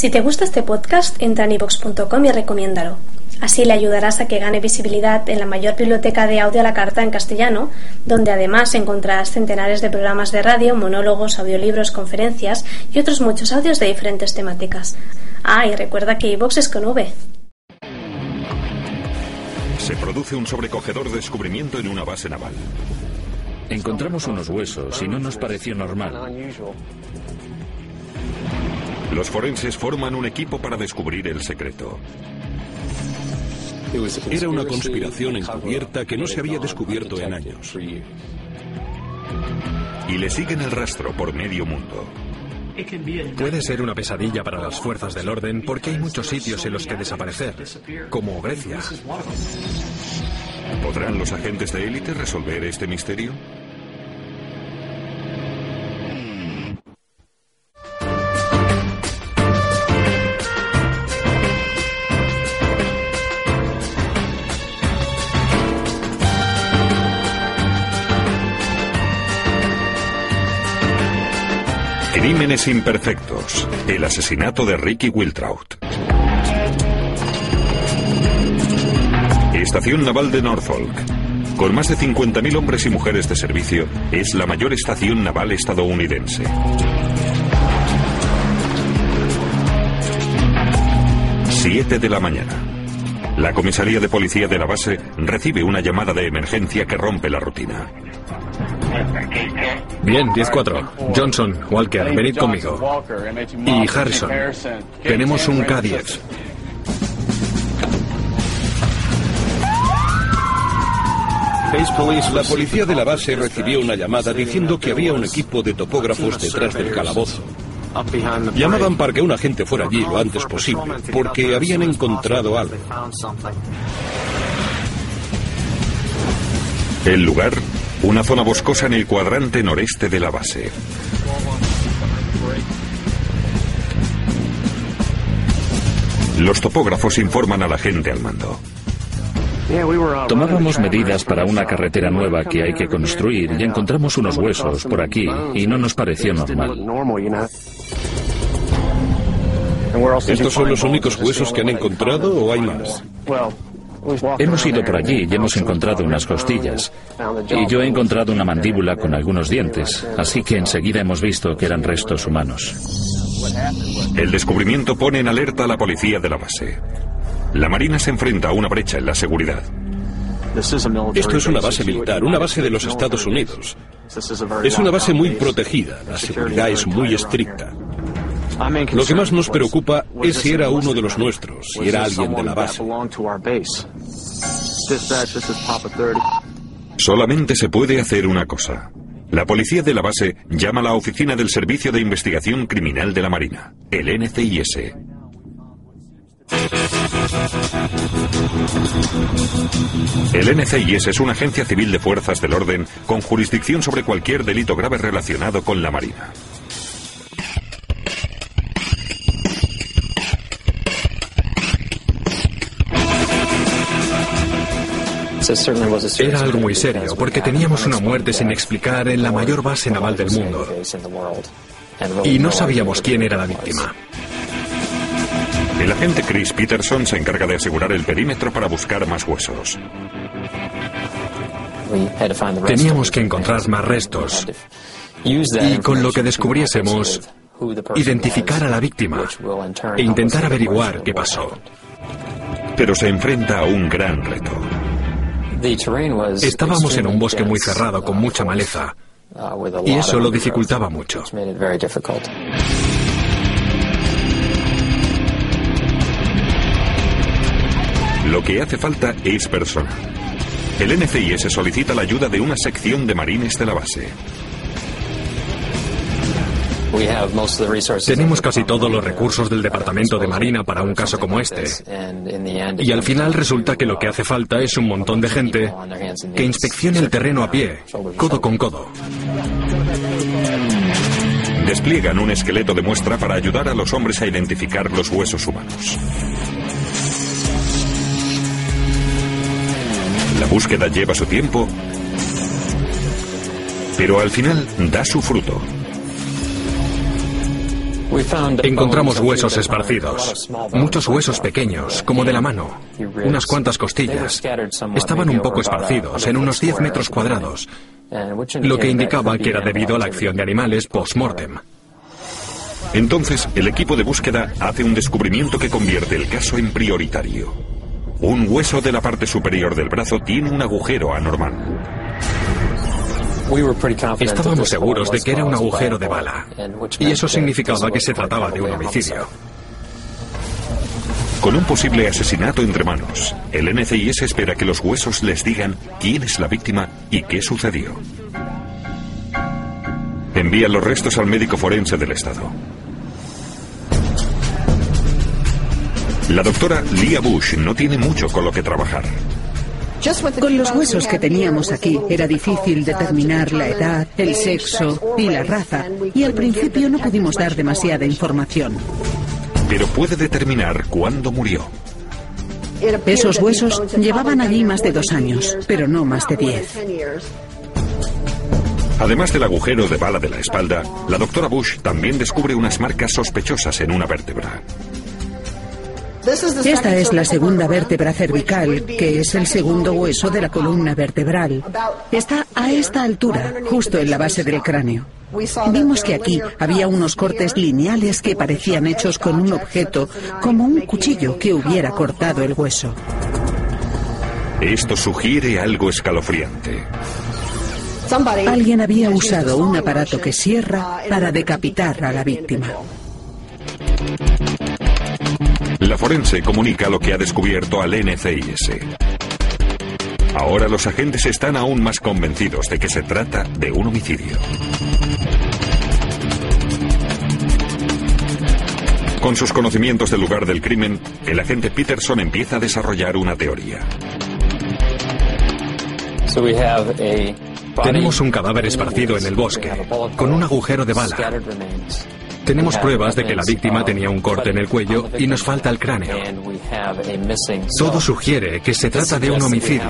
Si te gusta este podcast, entra en ivox.com y recomiéndalo. Así le ayudarás a que gane visibilidad en la mayor biblioteca de audio a la carta en castellano, donde además encontrarás centenares de programas de radio, monólogos, audiolibros, conferencias y otros muchos audios de diferentes temáticas. Ah, y recuerda que iVox es con V. Se produce un sobrecogedor descubrimiento en una base naval. Encontramos unos huesos y no nos pareció normal. Los forenses forman un equipo para descubrir el secreto. Era una conspiración encubierta que no se había descubierto en años. Y le siguen el rastro por medio mundo. Puede ser una pesadilla para las fuerzas del orden porque hay muchos sitios en los que desaparecer, como Grecia. ¿Podrán los agentes de élite resolver este misterio? Crímenes imperfectos. El asesinato de Ricky Wiltraut. Estación Naval de Norfolk. Con más de 50.000 hombres y mujeres de servicio, es la mayor estación naval estadounidense. Siete de la mañana. La comisaría de policía de la base recibe una llamada de emergencia que rompe la rutina. Bien, 10-4. Johnson, Walker, venid conmigo. Y Harrison. Tenemos un K-10. La policía de la base recibió una llamada diciendo que había un equipo de topógrafos detrás del calabozo. Llamaban para que un agente fuera allí lo antes posible, porque habían encontrado algo. El lugar, una zona boscosa en el cuadrante noreste de la base. Los topógrafos informan a la gente al mando. Tomábamos medidas para una carretera nueva que hay que construir y encontramos unos huesos por aquí y no nos pareció normal. ¿Estos son los únicos huesos que han encontrado o hay más? Hemos ido por allí y hemos encontrado unas costillas. Y yo he encontrado una mandíbula con algunos dientes, así que enseguida hemos visto que eran restos humanos. El descubrimiento pone en alerta a la policía de la base. La Marina se enfrenta a una brecha en la seguridad. Esto es una base militar, una base de los Estados Unidos. Es una base muy protegida, la seguridad es muy estricta. Lo que más nos preocupa es si era uno de los nuestros, si era alguien de la base. Solamente se puede hacer una cosa. La policía de la base llama a la oficina del Servicio de Investigación Criminal de la Marina, el NCIS. El NCIS es una agencia civil de fuerzas del orden con jurisdicción sobre cualquier delito grave relacionado con la Marina. Era algo muy serio porque teníamos una muerte sin explicar en la mayor base naval del mundo. Y no sabíamos quién era la víctima. El agente Chris Peterson se encarga de asegurar el perímetro para buscar más huesos. Teníamos que encontrar más restos y con lo que descubriésemos, identificar a la víctima e intentar averiguar qué pasó. Pero se enfrenta a un gran reto. Estábamos en un bosque muy cerrado con mucha maleza y eso lo dificultaba mucho. Lo que hace falta es personal. El NCIS solicita la ayuda de una sección de marines de la base. Tenemos casi todos los recursos del Departamento de Marina para un caso como este. Y al final resulta que lo que hace falta es un montón de gente que inspeccione el terreno a pie, codo con codo. Despliegan un esqueleto de muestra para ayudar a los hombres a identificar los huesos humanos. La búsqueda lleva su tiempo, pero al final da su fruto. Encontramos huesos esparcidos, muchos huesos pequeños, como de la mano, unas cuantas costillas. Estaban un poco esparcidos, en unos 10 metros cuadrados, lo que indicaba que era debido a la acción de animales post-mortem. Entonces, el equipo de búsqueda hace un descubrimiento que convierte el caso en prioritario. Un hueso de la parte superior del brazo tiene un agujero anormal. Estábamos seguros de que era un agujero de bala, y eso significaba que se trataba de un homicidio. Con un posible asesinato entre manos, el NCIS espera que los huesos les digan quién es la víctima y qué sucedió. Envía los restos al médico forense del Estado. La doctora Leah Bush no tiene mucho con lo que trabajar. Con los huesos que teníamos aquí era difícil determinar la edad, el sexo y la raza, y al principio no pudimos dar demasiada información. Pero puede determinar cuándo murió. Esos huesos llevaban allí más de dos años, pero no más de diez. Además del agujero de bala de la espalda, la doctora Bush también descubre unas marcas sospechosas en una vértebra. Esta es la segunda vértebra cervical, que es el segundo hueso de la columna vertebral. Está a esta altura, justo en la base del cráneo. Vimos que aquí había unos cortes lineales que parecían hechos con un objeto, como un cuchillo que hubiera cortado el hueso. Esto sugiere algo escalofriante. Alguien había usado un aparato que cierra para decapitar a la víctima. La forense comunica lo que ha descubierto al NCIS. Ahora los agentes están aún más convencidos de que se trata de un homicidio. Con sus conocimientos del lugar del crimen, el agente Peterson empieza a desarrollar una teoría. Tenemos un cadáver esparcido en el bosque, con un agujero de bala. Tenemos pruebas de que la víctima tenía un corte en el cuello y nos falta el cráneo. Todo sugiere que se trata de un homicidio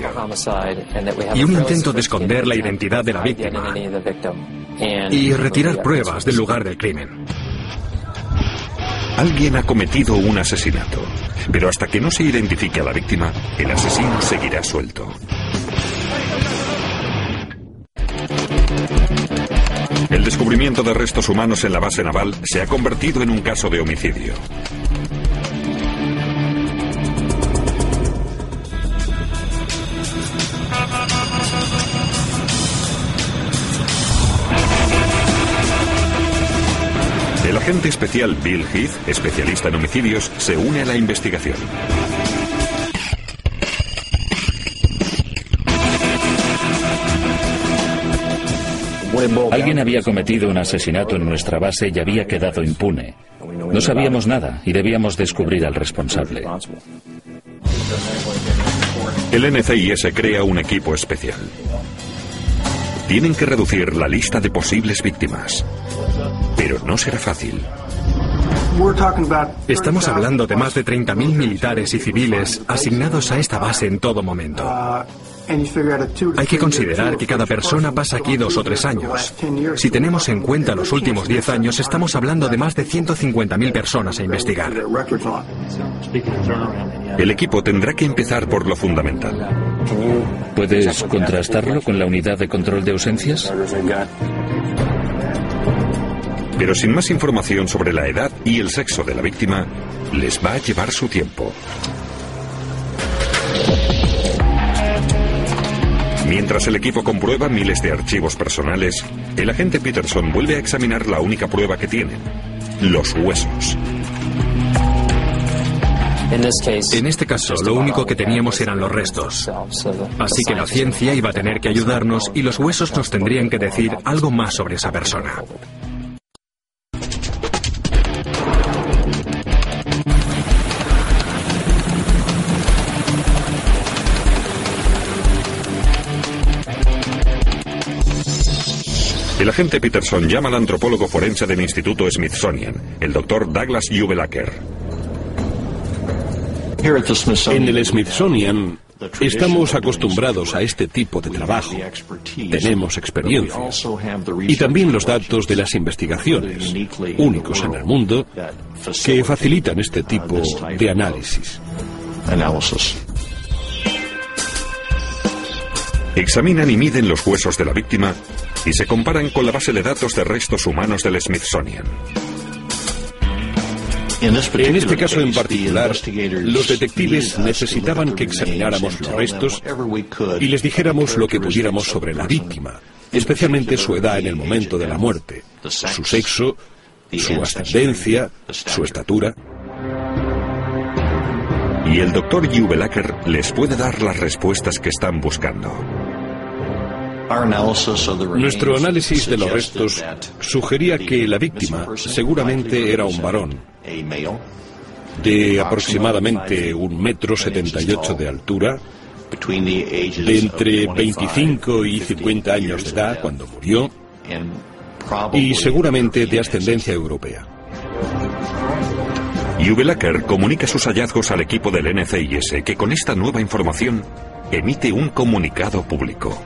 y un intento de esconder la identidad de la víctima y retirar pruebas del lugar del crimen. Alguien ha cometido un asesinato, pero hasta que no se identifique a la víctima, el asesino seguirá suelto. Descubrimiento de restos humanos en la base naval se ha convertido en un caso de homicidio. El agente especial Bill Heath, especialista en homicidios, se une a la investigación. Alguien había cometido un asesinato en nuestra base y había quedado impune. No sabíamos nada y debíamos descubrir al responsable. El NCIS crea un equipo especial. Tienen que reducir la lista de posibles víctimas. Pero no será fácil. Estamos hablando de más de 30.000 militares y civiles asignados a esta base en todo momento. Hay que considerar que cada persona pasa aquí dos o tres años. Si tenemos en cuenta los últimos diez años, estamos hablando de más de 150.000 personas a investigar. El equipo tendrá que empezar por lo fundamental. ¿Puedes contrastarlo con la unidad de control de ausencias? Pero sin más información sobre la edad y el sexo de la víctima, les va a llevar su tiempo. Mientras el equipo comprueba miles de archivos personales, el agente Peterson vuelve a examinar la única prueba que tienen, los huesos. En este caso, lo único que teníamos eran los restos. Así que la ciencia iba a tener que ayudarnos y los huesos nos tendrían que decir algo más sobre esa persona. El agente Peterson llama al antropólogo forense del Instituto Smithsonian, el doctor Douglas Jubelacker. En el Smithsonian Estamos acostumbrados a este tipo de trabajo. Tenemos experiencia. Y también los datos de las investigaciones, únicos en el mundo, que facilitan este tipo de análisis. Examinan y miden los huesos de la víctima y se comparan con la base de datos de restos humanos del Smithsonian. En este caso en particular, los detectives necesitaban que examináramos los restos y les dijéramos lo que pudiéramos sobre la víctima, especialmente su edad en el momento de la muerte, su sexo, su ascendencia, su estatura. Y el doctor Jubelacker les puede dar las respuestas que están buscando. Nuestro análisis de los restos sugería que la víctima seguramente era un varón de aproximadamente un metro setenta y ocho de altura, de entre 25 y 50 años de edad cuando murió, y seguramente de ascendencia europea. Jubelacker comunica sus hallazgos al equipo del NCIS que con esta nueva información emite un comunicado público.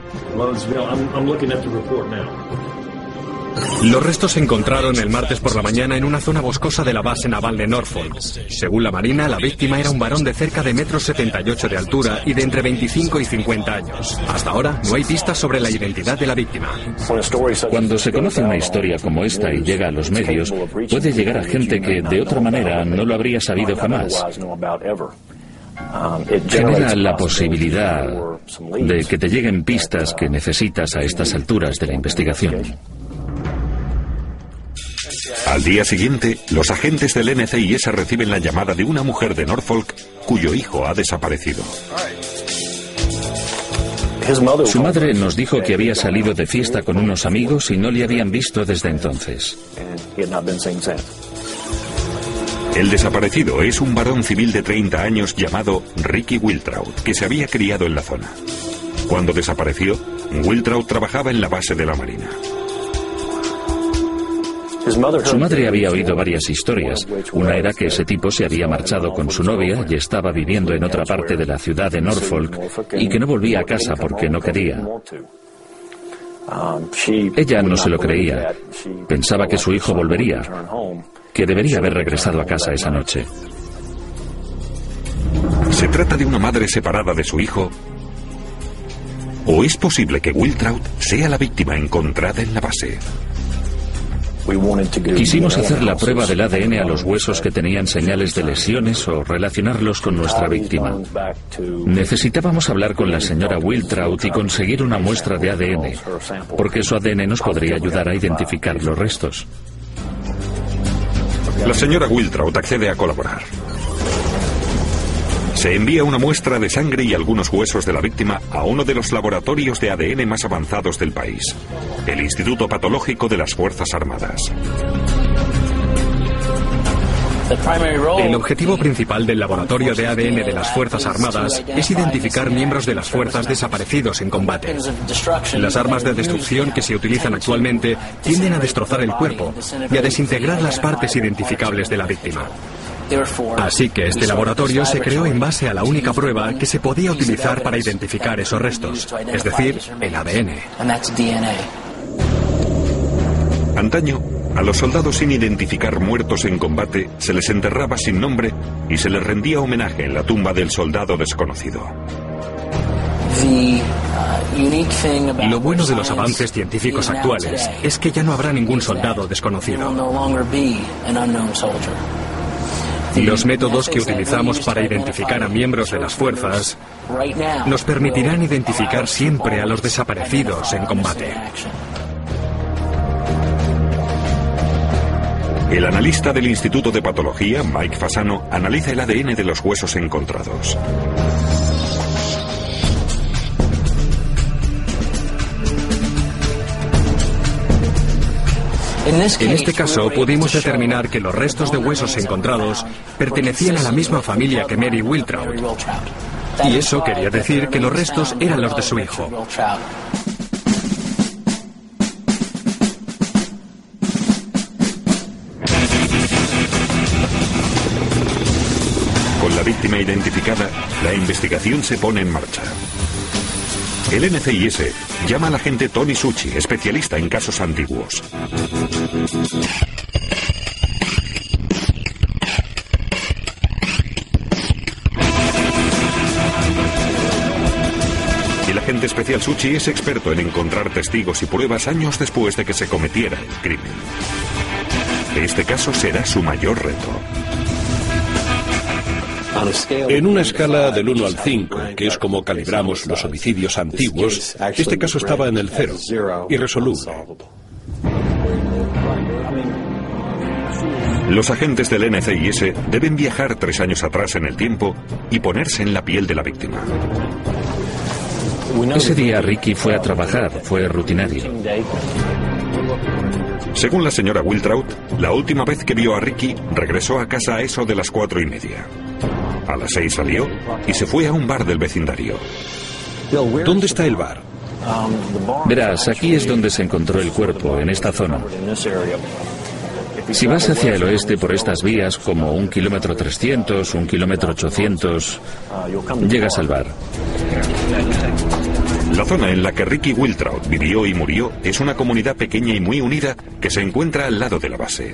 Los restos se encontraron el martes por la mañana en una zona boscosa de la base naval de Norfolk. Según la Marina, la víctima era un varón de cerca de metro 78 de altura y de entre 25 y 50 años. Hasta ahora no hay pistas sobre la identidad de la víctima. Cuando se conoce una historia como esta y llega a los medios, puede llegar a gente que de otra manera no lo habría sabido jamás. Genera la posibilidad de que te lleguen pistas que necesitas a estas alturas de la investigación. Al día siguiente, los agentes del NCIS reciben la llamada de una mujer de Norfolk cuyo hijo ha desaparecido. Su madre nos dijo que había salido de fiesta con unos amigos y no le habían visto desde entonces. El desaparecido es un varón civil de 30 años llamado Ricky Wiltraud, que se había criado en la zona. Cuando desapareció, Wiltraud trabajaba en la base de la Marina. Su madre había oído varias historias. Una era que ese tipo se había marchado con su novia y estaba viviendo en otra parte de la ciudad de Norfolk y que no volvía a casa porque no quería. Ella no se lo creía. Pensaba que su hijo volvería, que debería haber regresado a casa esa noche. ¿Se trata de una madre separada de su hijo? ¿O es posible que Wiltraud sea la víctima encontrada en la base? Quisimos hacer la prueba del ADN a los huesos que tenían señales de lesiones o relacionarlos con nuestra víctima. Necesitábamos hablar con la señora Wiltraut y conseguir una muestra de ADN, porque su ADN nos podría ayudar a identificar los restos. La señora Wiltraut accede a colaborar. Se envía una muestra de sangre y algunos huesos de la víctima a uno de los laboratorios de ADN más avanzados del país, el Instituto Patológico de las Fuerzas Armadas. El objetivo principal del laboratorio de ADN de las Fuerzas Armadas es identificar miembros de las fuerzas desaparecidos en combate. Las armas de destrucción que se utilizan actualmente tienden a destrozar el cuerpo y a desintegrar las partes identificables de la víctima. Así que este laboratorio se creó en base a la única prueba que se podía utilizar para identificar esos restos, es decir, el ADN. Antaño, a los soldados sin identificar muertos en combate se les enterraba sin nombre y se les rendía homenaje en la tumba del soldado desconocido. Lo bueno de los avances científicos actuales es que ya no habrá ningún soldado desconocido. Los métodos que utilizamos para identificar a miembros de las fuerzas nos permitirán identificar siempre a los desaparecidos en combate. El analista del Instituto de Patología, Mike Fasano, analiza el ADN de los huesos encontrados. En este caso, pudimos determinar que los restos de huesos encontrados pertenecían a la misma familia que Mary Wiltraud. Y eso quería decir que los restos eran los de su hijo. Víctima identificada, la investigación se pone en marcha. El NCIS llama al agente Tony Suchi, especialista en casos antiguos. El agente especial Suchi es experto en encontrar testigos y pruebas años después de que se cometiera el crimen. Este caso será su mayor reto. En una escala del 1 al 5, que es como calibramos los homicidios antiguos, este caso estaba en el 0, irresoluble. Los agentes del NCIS deben viajar tres años atrás en el tiempo y ponerse en la piel de la víctima. Ese día Ricky fue a trabajar, fue rutinario. Según la señora Wiltraut, la última vez que vio a Ricky regresó a casa a eso de las cuatro y media. A las seis salió y se fue a un bar del vecindario. ¿Dónde está el bar? Verás, aquí es donde se encontró el cuerpo, en esta zona. Si vas hacia el oeste por estas vías, como un kilómetro 300, un kilómetro 800, llegas al bar. La zona en la que Ricky Wiltraut vivió y murió es una comunidad pequeña y muy unida que se encuentra al lado de la base.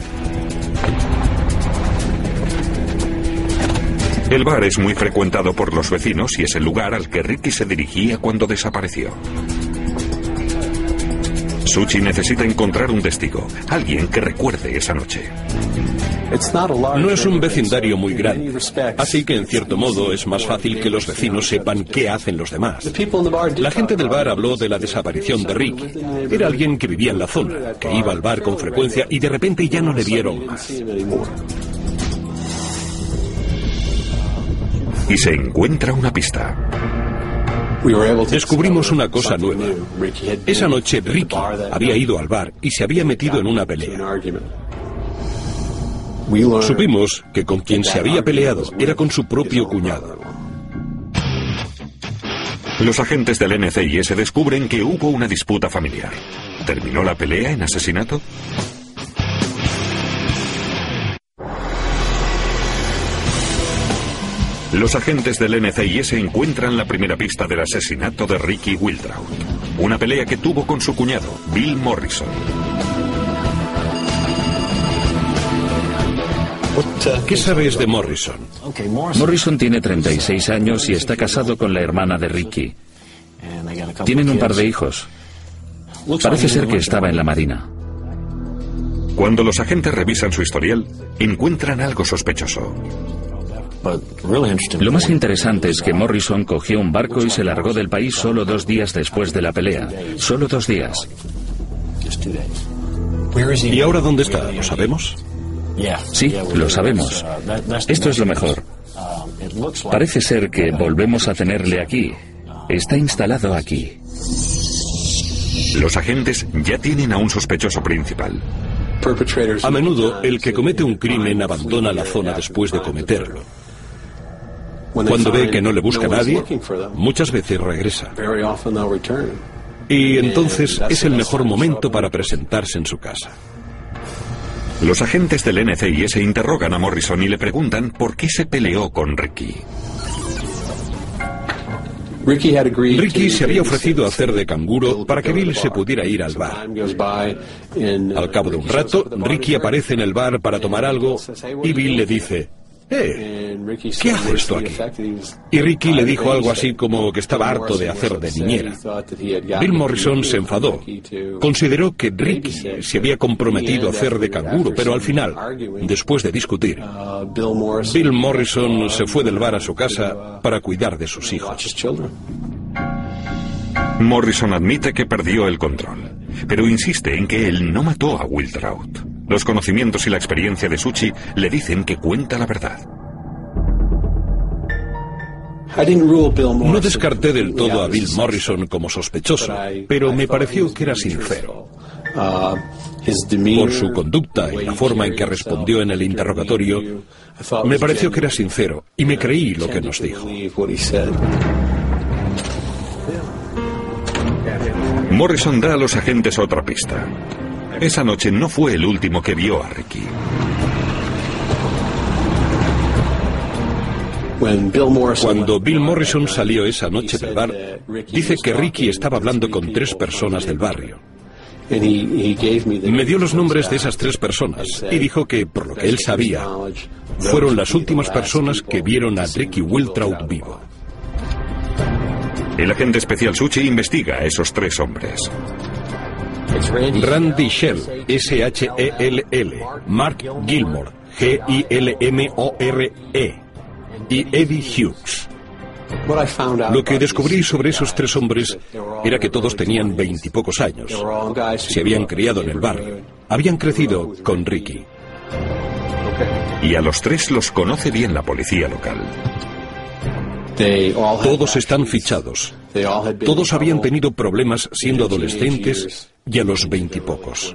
El bar es muy frecuentado por los vecinos y es el lugar al que Ricky se dirigía cuando desapareció. Suchi necesita encontrar un testigo, alguien que recuerde esa noche. No es un vecindario muy grande, así que en cierto modo es más fácil que los vecinos sepan qué hacen los demás. La gente del bar habló de la desaparición de Ricky. Era alguien que vivía en la zona, que iba al bar con frecuencia y de repente ya no le vieron más. Y se encuentra una pista. Descubrimos una cosa nueva. Esa noche Ricky había ido al bar y se había metido en una pelea. Supimos que con quien se había peleado era con su propio cuñado. Los agentes del NCIS descubren que hubo una disputa familiar. ¿Terminó la pelea en asesinato? Los agentes del NCIS encuentran la primera pista del asesinato de Ricky Wiltraut. Una pelea que tuvo con su cuñado, Bill Morrison. ¿Qué sabes de Morrison? Morrison tiene 36 años y está casado con la hermana de Ricky. Tienen un par de hijos. Parece ser que estaba en la Marina. Cuando los agentes revisan su historial, encuentran algo sospechoso. Lo más interesante es que Morrison cogió un barco y se largó del país solo dos días después de la pelea. Solo dos días. ¿Y ahora dónde está? ¿Lo sabemos? Sí, lo sabemos. Esto es lo mejor. Parece ser que volvemos a tenerle aquí. Está instalado aquí. Los agentes ya tienen a un sospechoso principal. A menudo, el que comete un crimen abandona la zona después de cometerlo. Cuando ve que no le busca nadie, muchas veces regresa. Y entonces es el mejor momento para presentarse en su casa. Los agentes del NCIS interrogan a Morrison y le preguntan por qué se peleó con Ricky. Ricky se había ofrecido a hacer de canguro para que Bill se pudiera ir al bar. Al cabo de un rato, Ricky aparece en el bar para tomar algo y Bill le dice, eh, ¿qué hace esto aquí? Y Ricky le dijo algo así como que estaba harto de hacer de niñera. Bill Morrison se enfadó. Consideró que Ricky se había comprometido a hacer de canguro, pero al final, después de discutir, Bill Morrison se fue del bar a su casa para cuidar de sus hijos. Morrison admite que perdió el control, pero insiste en que él no mató a Wiltraut. Los conocimientos y la experiencia de Suchi le dicen que cuenta la verdad. No descarté del todo a Bill Morrison como sospechoso, pero me pareció que era sincero. Por su conducta y la forma en que respondió en el interrogatorio, me pareció que era sincero y me creí lo que nos dijo. Morrison da a los agentes otra pista. Esa noche no fue el último que vio a Ricky. Cuando Bill Morrison salió esa noche del bar, dice que Ricky estaba hablando con tres personas del barrio. Me dio los nombres de esas tres personas y dijo que, por lo que él sabía, fueron las últimas personas que vieron a Ricky Wiltrout vivo. El agente especial Suchi investiga a esos tres hombres. Randy Shell, S-H-E-L-L, Mark Gilmore, G-I-L-M-O-R-E, y Eddie Hughes. Lo que descubrí sobre esos tres hombres era que todos tenían veintipocos años. Se habían criado en el barrio. Habían crecido con Ricky. Y a los tres los conoce bien la policía local. Todos están fichados. Todos habían tenido problemas siendo adolescentes y a los veintipocos.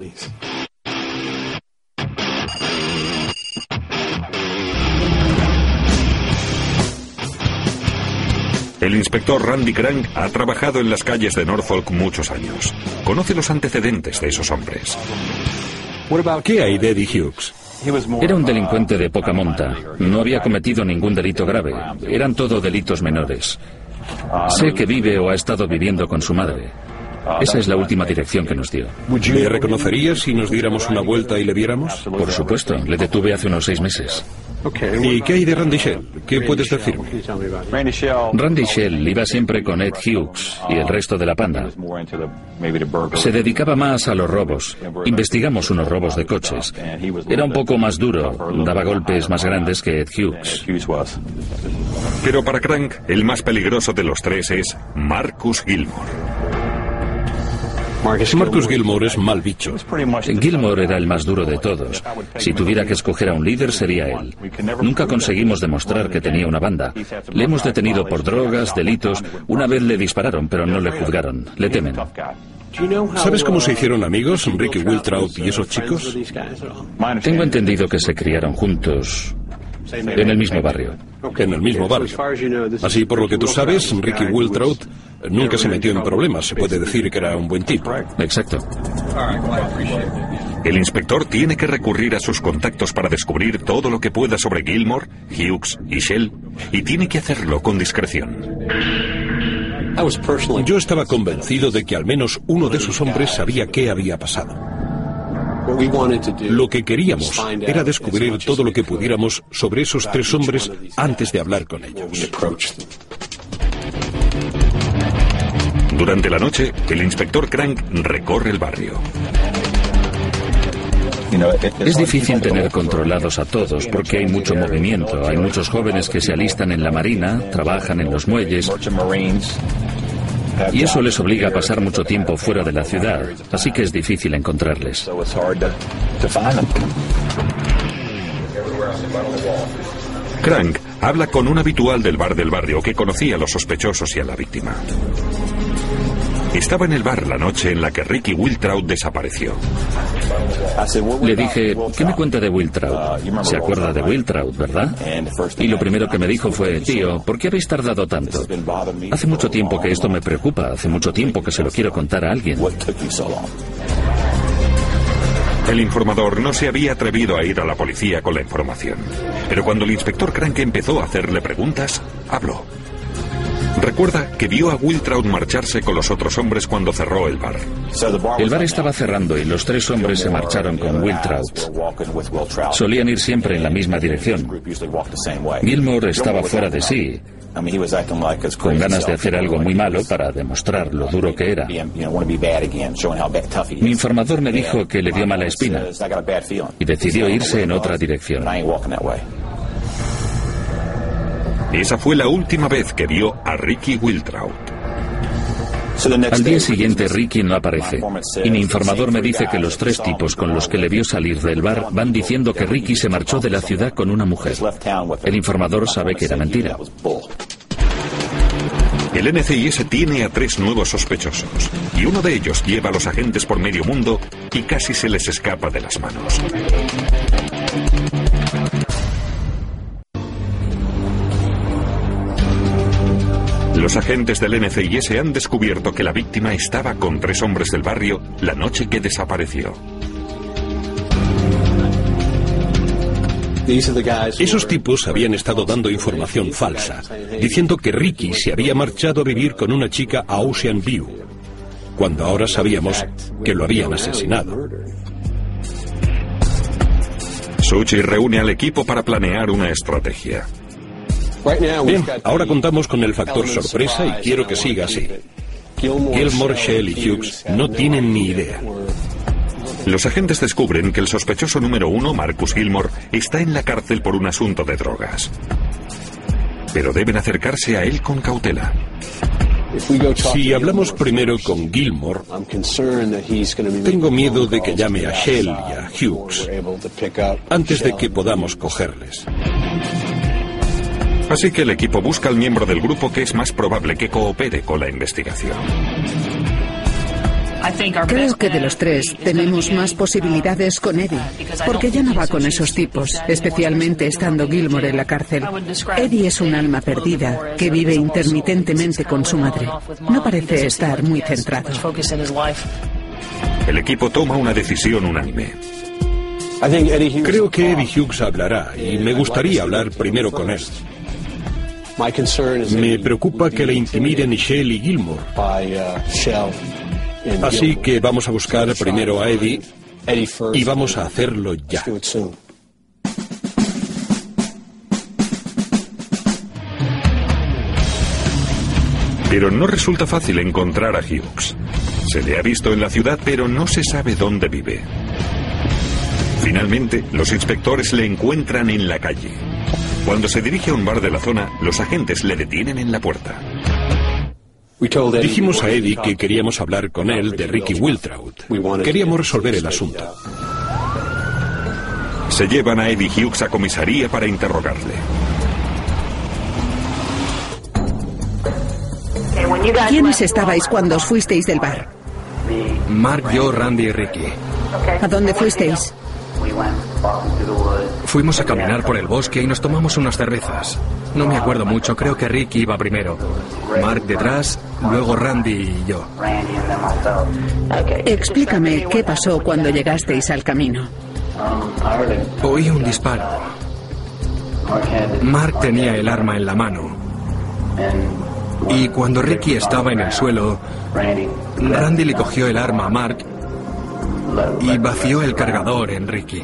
El inspector Randy Crank ha trabajado en las calles de Norfolk muchos años. Conoce los antecedentes de esos hombres. ¿Qué hay de Eddie Hughes? Era un delincuente de poca monta. No había cometido ningún delito grave. Eran todo delitos menores. Sé que vive o ha estado viviendo con su madre. Esa es la última dirección que nos dio. ¿Le reconocerías si nos diéramos una vuelta y le viéramos? Por supuesto, le detuve hace unos seis meses. ¿Y qué hay de Randy Shell? ¿Qué puedes decirme? Randy Shell iba siempre con Ed Hughes y el resto de la panda. Se dedicaba más a los robos. Investigamos unos robos de coches. Era un poco más duro, daba golpes más grandes que Ed Hughes. Pero para Crank, el más peligroso de los tres es Marcus Gilmore. Marcus Gilmore es mal bicho. Gilmore era el más duro de todos. Si tuviera que escoger a un líder sería él. Nunca conseguimos demostrar que tenía una banda. Le hemos detenido por drogas, delitos. Una vez le dispararon, pero no le juzgaron. Le temen. ¿Sabes cómo se hicieron amigos Ricky Wiltrout y esos chicos? Tengo entendido que se criaron juntos en el mismo barrio. En el mismo barrio. Así, por lo que tú sabes, Ricky Wiltrout nunca se metió en problemas. Se puede decir que era un buen tipo. Exacto. El inspector tiene que recurrir a sus contactos para descubrir todo lo que pueda sobre Gilmore, Hughes y Shell, y tiene que hacerlo con discreción. Yo estaba convencido de que al menos uno de esos hombres sabía qué había pasado. Lo que queríamos era descubrir todo lo que pudiéramos sobre esos tres hombres antes de hablar con ellos. Durante la noche, el inspector Crank recorre el barrio. Es difícil tener controlados a todos porque hay mucho movimiento. Hay muchos jóvenes que se alistan en la marina, trabajan en los muelles. Y eso les obliga a pasar mucho tiempo fuera de la ciudad, así que es difícil encontrarles. Crank habla con un habitual del bar del barrio que conocía a los sospechosos y a la víctima. Estaba en el bar la noche en la que Ricky Wiltrout desapareció. Le dije, ¿qué me cuenta de Wiltrout? Se acuerda de Wiltrout, ¿verdad? Y lo primero que me dijo fue, tío, ¿por qué habéis tardado tanto? Hace mucho tiempo que esto me preocupa, hace mucho tiempo que se lo quiero contar a alguien. El informador no se había atrevido a ir a la policía con la información. Pero cuando el inspector Crank empezó a hacerle preguntas, habló. Recuerda que vio a Wiltrout marcharse con los otros hombres cuando cerró el bar. El bar estaba cerrando y los tres hombres se marcharon con Wiltrout. Solían ir siempre en la misma dirección. Gilmore estaba fuera de sí, con ganas de hacer algo muy malo para demostrar lo duro que era. Mi informador me dijo que le dio mala espina y decidió irse en otra dirección. Esa fue la última vez que vio a Ricky Wiltrout. Al día siguiente Ricky no aparece y mi informador me dice que los tres tipos con los que le vio salir del bar van diciendo que Ricky se marchó de la ciudad con una mujer. El informador sabe que era mentira. El NCIS tiene a tres nuevos sospechosos y uno de ellos lleva a los agentes por medio mundo y casi se les escapa de las manos. Los agentes del NCIS han descubierto que la víctima estaba con tres hombres del barrio la noche que desapareció. Esos tipos habían estado dando información falsa, diciendo que Ricky se había marchado a vivir con una chica a Ocean View, cuando ahora sabíamos que lo habían asesinado. Suchi reúne al equipo para planear una estrategia. Bien, ahora contamos con el factor sorpresa y quiero que siga así. Gilmore, Shell y Hughes no tienen ni idea. Los agentes descubren que el sospechoso número uno, Marcus Gilmore, está en la cárcel por un asunto de drogas. Pero deben acercarse a él con cautela. Si hablamos primero con Gilmore, tengo miedo de que llame a Shell y a Hughes antes de que podamos cogerles. Así que el equipo busca al miembro del grupo que es más probable que coopere con la investigación. Creo que de los tres tenemos más posibilidades con Eddie, porque ya no va con esos tipos, especialmente estando Gilmore en la cárcel. Eddie es un alma perdida que vive intermitentemente con su madre. No parece estar muy centrado. El equipo toma una decisión unánime. Creo que Eddie Hughes hablará y me gustaría hablar primero con él. Me preocupa que le intimiden Shell y Gilmore. Así que vamos a buscar primero a Eddie y vamos a hacerlo ya. Pero no resulta fácil encontrar a Hughes. Se le ha visto en la ciudad, pero no se sabe dónde vive. Finalmente, los inspectores le encuentran en la calle. Cuando se dirige a un bar de la zona, los agentes le detienen en la puerta. Dijimos a Eddie que queríamos hablar con él de Ricky Wiltraud. Queríamos resolver el asunto. Se llevan a Eddie Hughes a comisaría para interrogarle. ¿Quiénes estabais cuando os fuisteis del bar? Mark, yo, Randy y Ricky. ¿A dónde fuisteis? Fuimos a caminar por el bosque y nos tomamos unas cervezas. No me acuerdo mucho, creo que Ricky iba primero. Mark detrás, luego Randy y yo. Explícame qué pasó cuando llegasteis al camino. Oí un disparo. Mark tenía el arma en la mano. Y cuando Ricky estaba en el suelo, Randy le cogió el arma a Mark y vació el cargador en Ricky.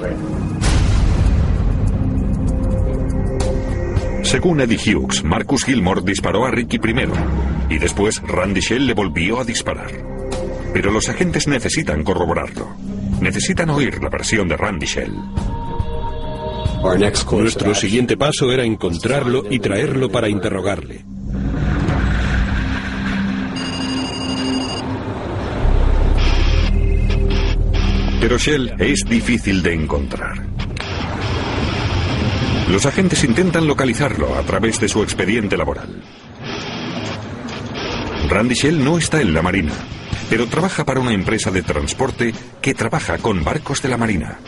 Según Eddie Hughes, Marcus Gilmore disparó a Ricky primero y después Randy Shell le volvió a disparar. Pero los agentes necesitan corroborarlo. Necesitan oír la versión de Randy Shell. Nuestro siguiente paso era encontrarlo y traerlo para interrogarle. Pero Shell es difícil de encontrar. Los agentes intentan localizarlo a través de su expediente laboral. Randy Shell no está en la Marina, pero trabaja para una empresa de transporte que trabaja con barcos de la Marina.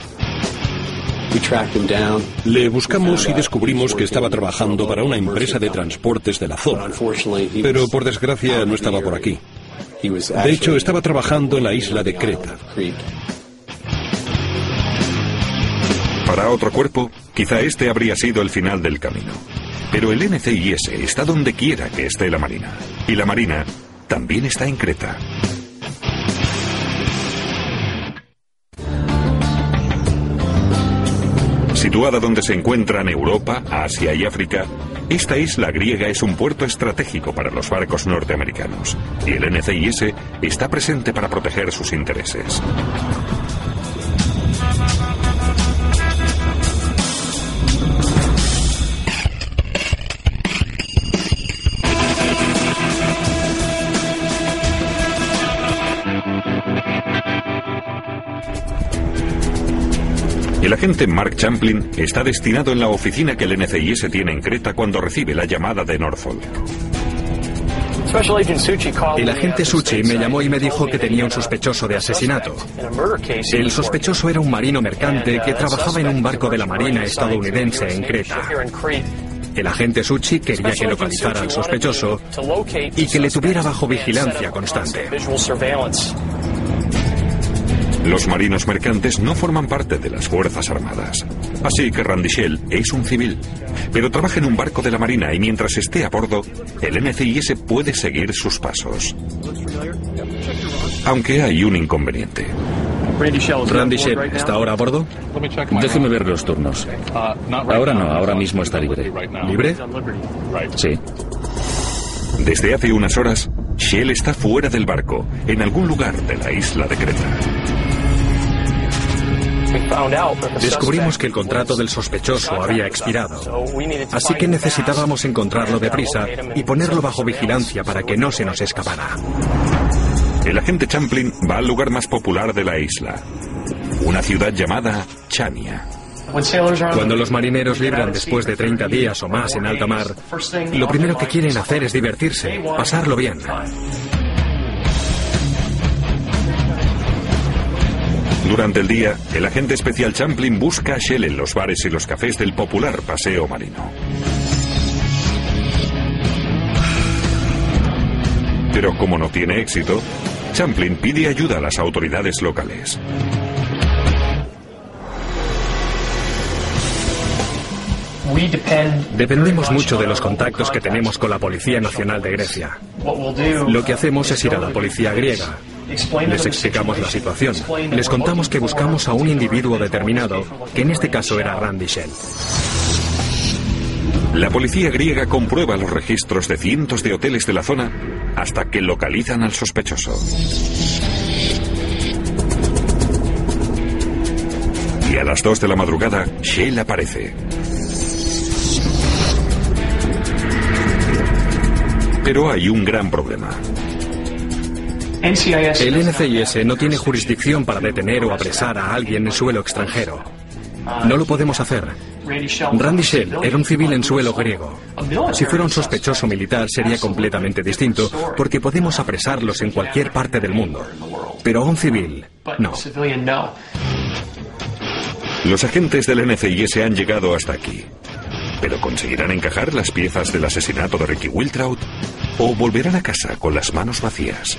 Le buscamos y descubrimos que estaba trabajando para una empresa de transportes de la zona, pero por desgracia no estaba por aquí. De hecho, estaba trabajando en la isla de Creta. Para otro cuerpo, quizá este habría sido el final del camino. Pero el NCIS está donde quiera que esté la Marina. Y la Marina también está en Creta. Situada donde se encuentran Europa, Asia y África, esta isla griega es un puerto estratégico para los barcos norteamericanos y el NCIS está presente para proteger sus intereses. Agente Mark Champlin está destinado en la oficina que el NCIS tiene en Creta cuando recibe la llamada de Norfolk. El agente Suchi me llamó y me dijo que tenía un sospechoso de asesinato. El sospechoso era un marino mercante que trabajaba en un barco de la Marina estadounidense en Creta. El agente Suchi quería que localizara al sospechoso y que le tuviera bajo vigilancia constante. Los marinos mercantes no forman parte de las Fuerzas Armadas. Así que Randy Shell es un civil, pero trabaja en un barco de la Marina y mientras esté a bordo, el NCIS puede seguir sus pasos. Aunque hay un inconveniente. Randy Shell está ahora a bordo. Déjeme ver los turnos. Ahora no, ahora mismo está libre. ¿Libre? Sí. Desde hace unas horas, Shell está fuera del barco, en algún lugar de la isla de Creta. Descubrimos que el contrato del sospechoso había expirado, así que necesitábamos encontrarlo deprisa y ponerlo bajo vigilancia para que no se nos escapara. El agente Champlin va al lugar más popular de la isla, una ciudad llamada Chania. Cuando los marineros libran después de 30 días o más en alta mar, lo primero que quieren hacer es divertirse, pasarlo bien. Durante el día, el agente especial Champlin busca a Shell en los bares y los cafés del popular paseo marino. Pero como no tiene éxito, Champlin pide ayuda a las autoridades locales. Dependemos mucho de los contactos que tenemos con la Policía Nacional de Grecia. Lo que hacemos es ir a la policía griega. Les explicamos la situación. Les contamos que buscamos a un individuo determinado, que en este caso era Randy Shell. La policía griega comprueba los registros de cientos de hoteles de la zona hasta que localizan al sospechoso. Y a las 2 de la madrugada, Shell aparece. Pero hay un gran problema. El NCIS no tiene jurisdicción para detener o apresar a alguien en suelo extranjero. No lo podemos hacer. Randy Shell era un civil en suelo griego. Si fuera un sospechoso militar sería completamente distinto porque podemos apresarlos en cualquier parte del mundo. Pero a un civil, no. Los agentes del NCIS han llegado hasta aquí. ¿Pero conseguirán encajar las piezas del asesinato de Ricky Wiltraud? ¿O volverán a casa con las manos vacías?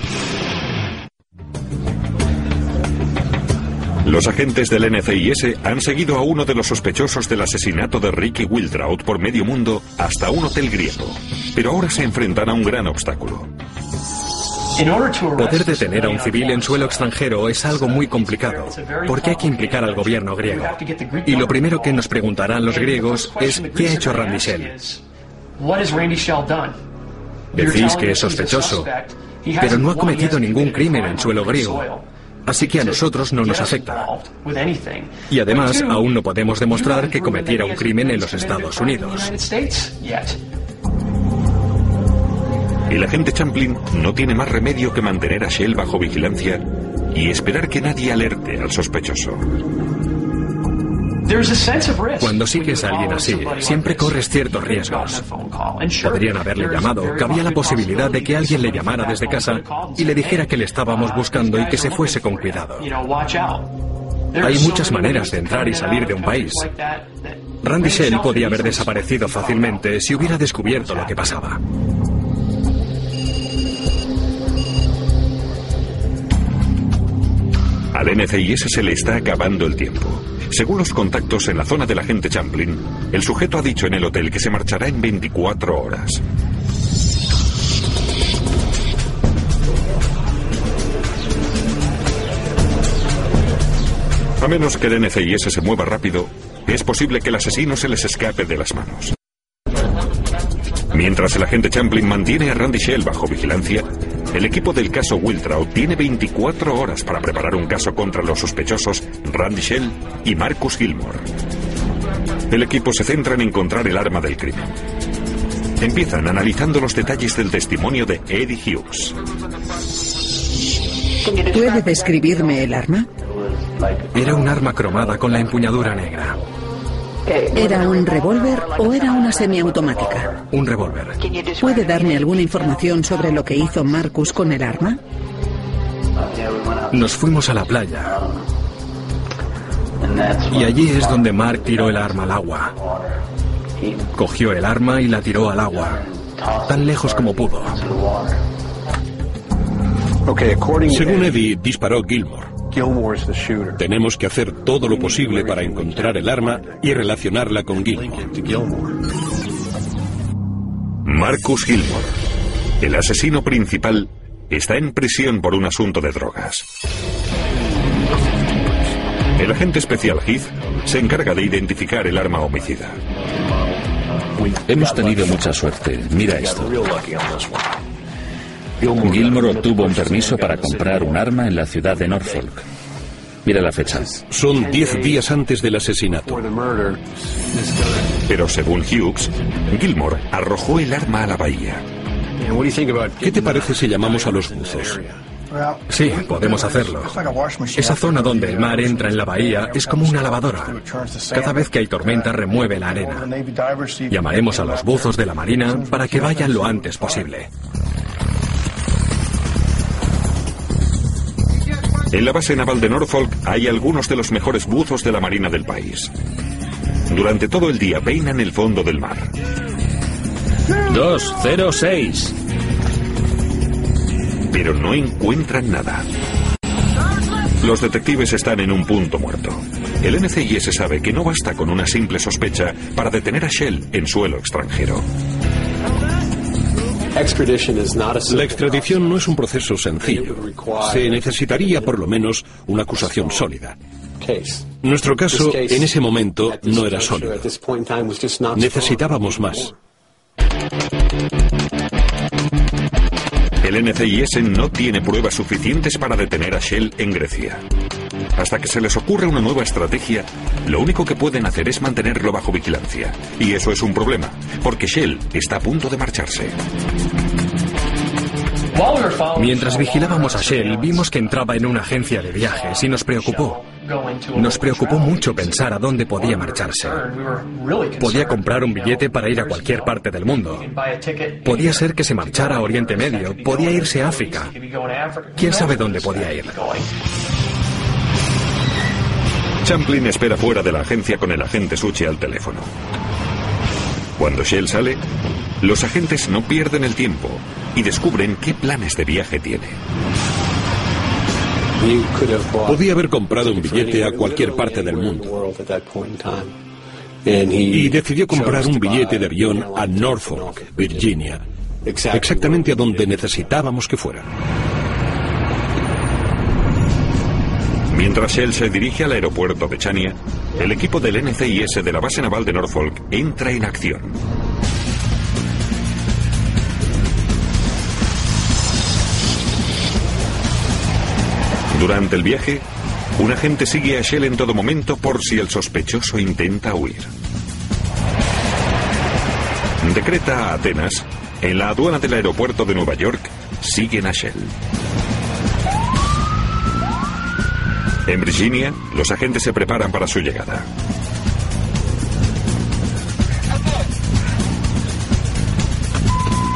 Los agentes del NCIS han seguido a uno de los sospechosos del asesinato de Ricky Wiltraud por medio mundo hasta un hotel griego. Pero ahora se enfrentan a un gran obstáculo. Poder detener a un civil en suelo extranjero es algo muy complicado, porque hay que implicar al gobierno griego. Y lo primero que nos preguntarán los griegos es ¿qué ha hecho Randy Shell? Decís que es sospechoso, pero no ha cometido ningún crimen en suelo griego. Así que a nosotros no nos afecta. Y además, aún no podemos demostrar que cometiera un crimen en los Estados Unidos. El agente Champlin no tiene más remedio que mantener a Shell bajo vigilancia y esperar que nadie alerte al sospechoso. Cuando sigues a alguien así, siempre corres ciertos riesgos. Podrían haberle llamado, cabía la posibilidad de que alguien le llamara desde casa y le dijera que le estábamos buscando y que se fuese con cuidado. Hay muchas maneras de entrar y salir de un país. Randy Shell podía haber desaparecido fácilmente si hubiera descubierto lo que pasaba. Al NCIS se le está acabando el tiempo. Según los contactos en la zona del agente Champlin, el sujeto ha dicho en el hotel que se marchará en 24 horas. A menos que el NCIS se mueva rápido, es posible que el asesino se les escape de las manos. Mientras el agente Champlin mantiene a Randy Shell bajo vigilancia, el equipo del caso Wiltraud tiene 24 horas para preparar un caso contra los sospechosos Randy Shell y Marcus Gilmore. El equipo se centra en encontrar el arma del crimen. Empiezan analizando los detalles del testimonio de Eddie Hughes. ¿Puede describirme el arma? Era un arma cromada con la empuñadura negra. ¿Era un revólver o era una semiautomática? Un revólver. ¿Puede darme alguna información sobre lo que hizo Marcus con el arma? Nos fuimos a la playa. Y allí es donde Mark tiró el arma al agua. Cogió el arma y la tiró al agua, tan lejos como pudo. Según Eddie, disparó Gilmore. Tenemos que hacer todo lo posible para encontrar el arma y relacionarla con Gilmore. Marcus Gilmore, el asesino principal, está en prisión por un asunto de drogas. El agente especial Heath se encarga de identificar el arma homicida. Hemos tenido mucha suerte. Mira esto. Gilmore obtuvo un permiso para comprar un arma en la ciudad de Norfolk. Mira la fecha. Son 10 días antes del asesinato. Pero según Hughes, Gilmore arrojó el arma a la bahía. ¿Qué te parece si llamamos a los buzos? Sí, podemos hacerlo. Esa zona donde el mar entra en la bahía es como una lavadora. Cada vez que hay tormenta remueve la arena. Llamaremos a los buzos de la Marina para que vayan lo antes posible. En la base naval de Norfolk hay algunos de los mejores buzos de la Marina del país. Durante todo el día peinan el fondo del mar. 206. Pero no encuentran nada. Los detectives están en un punto muerto. El NCIS sabe que no basta con una simple sospecha para detener a Shell en suelo extranjero. La extradición no es un proceso sencillo. Se necesitaría por lo menos una acusación sólida. Nuestro caso en ese momento no era sólido. Necesitábamos más. El NCIS no tiene pruebas suficientes para detener a Shell en Grecia. Hasta que se les ocurre una nueva estrategia, lo único que pueden hacer es mantenerlo bajo vigilancia. Y eso es un problema, porque Shell está a punto de marcharse. Mientras vigilábamos a Shell, vimos que entraba en una agencia de viajes y nos preocupó. Nos preocupó mucho pensar a dónde podía marcharse. Podía comprar un billete para ir a cualquier parte del mundo. Podía ser que se marchara a Oriente Medio, podía irse a África. ¿Quién sabe dónde podía ir? Champlin espera fuera de la agencia con el agente Suchi al teléfono. Cuando Shell sale, los agentes no pierden el tiempo y descubren qué planes de viaje tiene. Podía haber comprado un billete a cualquier parte del mundo. Y decidió comprar un billete de avión a Norfolk, Virginia, exactamente a donde necesitábamos que fuera. Mientras Shell se dirige al aeropuerto de Chania, el equipo del NCIS de la base naval de Norfolk entra en acción. Durante el viaje, un agente sigue a Shell en todo momento por si el sospechoso intenta huir. De Creta a Atenas, en la aduana del aeropuerto de Nueva York, siguen a Shell. En Virginia, los agentes se preparan para su llegada.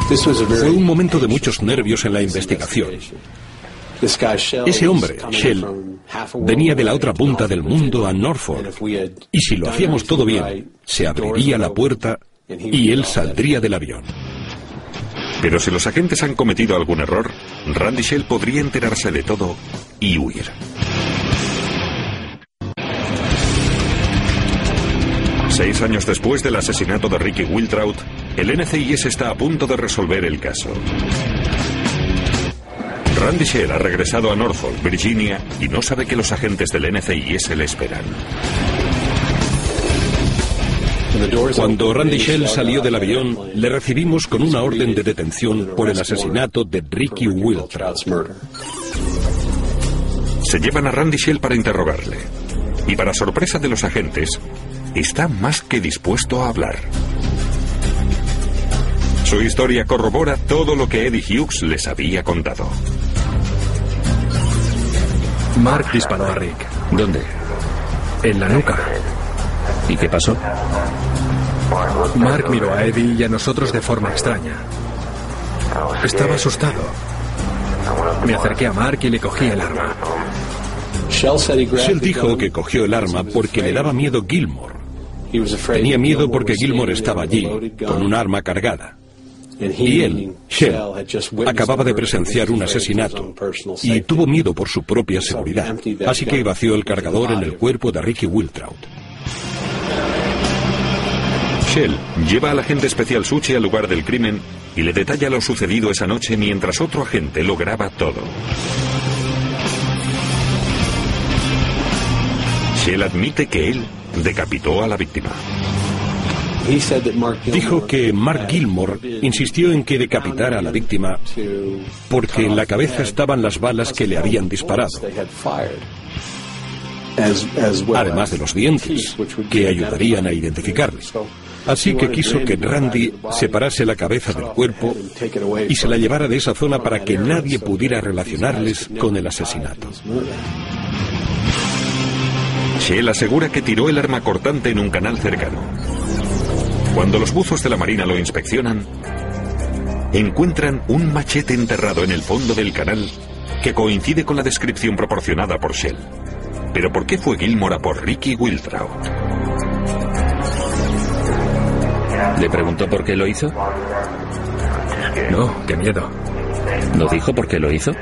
Fue un momento de muchos nervios en la investigación. Ese hombre, Shell, venía de la otra punta del mundo a Norfolk. Y si lo hacíamos todo bien, se abriría la puerta y él saldría del avión. Pero si los agentes han cometido algún error, Randy Shell podría enterarse de todo y huir. Seis años después del asesinato de Ricky Wiltraut, el NCIS está a punto de resolver el caso. Randy Shell ha regresado a Norfolk, Virginia, y no sabe que los agentes del NCIS le esperan. Cuando Randy Shell salió del avión, le recibimos con una orden de detención por el asesinato de Ricky Wiltraut. Se llevan a Randy Shell para interrogarle. Y para sorpresa de los agentes, está más que dispuesto a hablar. Su historia corrobora todo lo que Eddie Hughes les había contado. Mark disparó a Rick. ¿Dónde? En la nuca. ¿Y qué pasó? Mark miró a Eddie y a nosotros de forma extraña. Estaba asustado. Me acerqué a Mark y le cogí el arma. Shell dijo que cogió el arma porque le daba miedo Gilmore. Tenía miedo porque Gilmore estaba allí, con un arma cargada. Y él, Shell, acababa de presenciar un asesinato y tuvo miedo por su propia seguridad, así que vació el cargador en el cuerpo de Ricky Wiltraud. Shell lleva al agente especial Suchi al lugar del crimen y le detalla lo sucedido esa noche mientras otro agente lo graba todo. Shell admite que él decapitó a la víctima. Dijo que Mark Gilmore insistió en que decapitara a la víctima porque en la cabeza estaban las balas que le habían disparado, además de los dientes, que ayudarían a identificarle. Así que quiso que Randy separase la cabeza del cuerpo y se la llevara de esa zona para que nadie pudiera relacionarles con el asesinato. Shell asegura que tiró el arma cortante en un canal cercano. Cuando los buzos de la Marina lo inspeccionan, encuentran un machete enterrado en el fondo del canal que coincide con la descripción proporcionada por Shell. Pero ¿por qué fue Gilmore a por Ricky Wiltraud? ¿Le preguntó por qué lo hizo? No, qué miedo. ¿No dijo por qué lo hizo?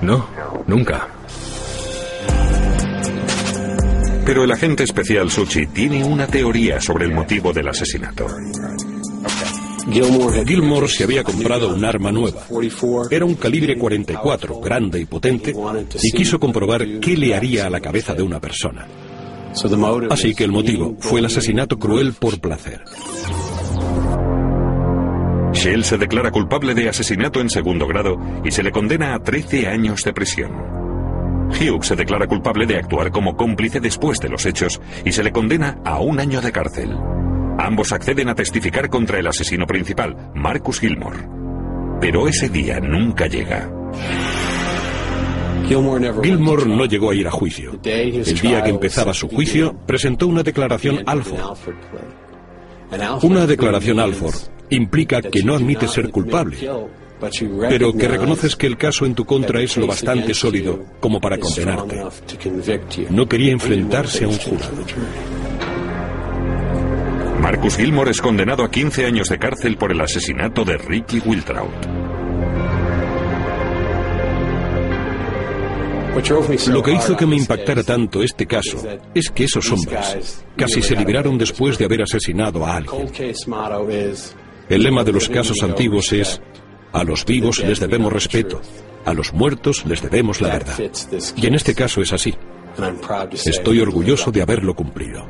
No, nunca. Pero el agente especial Suchi tiene una teoría sobre el motivo del asesinato. Gilmore se había comprado un arma nueva. Era un calibre 44, grande y potente, y quiso comprobar qué le haría a la cabeza de una persona. Así que el motivo fue el asesinato cruel por placer. Shell se declara culpable de asesinato en segundo grado y se le condena a 13 años de prisión. Hughes se declara culpable de actuar como cómplice después de los hechos y se le condena a un año de cárcel. Ambos acceden a testificar contra el asesino principal, Marcus Gilmore. Pero ese día nunca llega. Gilmore no llegó a ir a juicio. El día que empezaba su juicio, presentó una declaración Alford. Una declaración Alford implica que no admite ser culpable, pero que reconoces que el caso en tu contra es lo bastante sólido como para condenarte. No quería enfrentarse a un jurado. Marcus Gilmore es condenado a 15 años de cárcel por el asesinato de Ricky Wiltraud. Lo que hizo que me impactara tanto este caso es que esos hombres casi se liberaron después de haber asesinado a alguien. El lema de los casos antiguos es a los vivos les debemos respeto, a los muertos les debemos la verdad. Y en este caso es así. Estoy orgulloso de haberlo cumplido.